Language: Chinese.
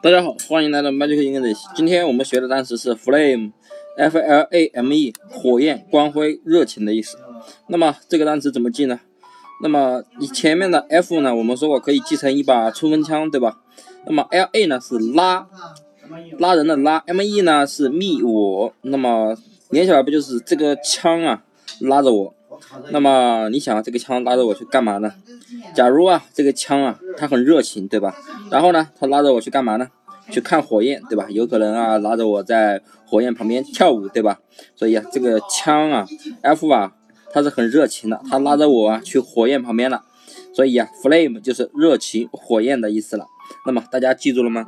大家好，欢迎来到 Magic English。今天我们学的单词是 flame，f l a m e，火焰、光辉、热情的意思。那么这个单词怎么记呢？那么你前面的 f 呢，我们说过可以记成一把冲锋枪，对吧？那么 l a 呢是拉，拉人的拉，m e 呢是 me 我，那么连起来不就是这个枪啊拉着我？那么你想这个枪拉着我去干嘛呢？假如啊这个枪啊它很热情，对吧？然后呢它拉着我去干嘛呢？去看火焰，对吧？有可能啊拉着我在火焰旁边跳舞，对吧？所以啊这个枪啊 F 啊它是很热情的，它拉着我啊去火焰旁边了。所以啊 flame 就是热情火焰的意思了。那么大家记住了吗？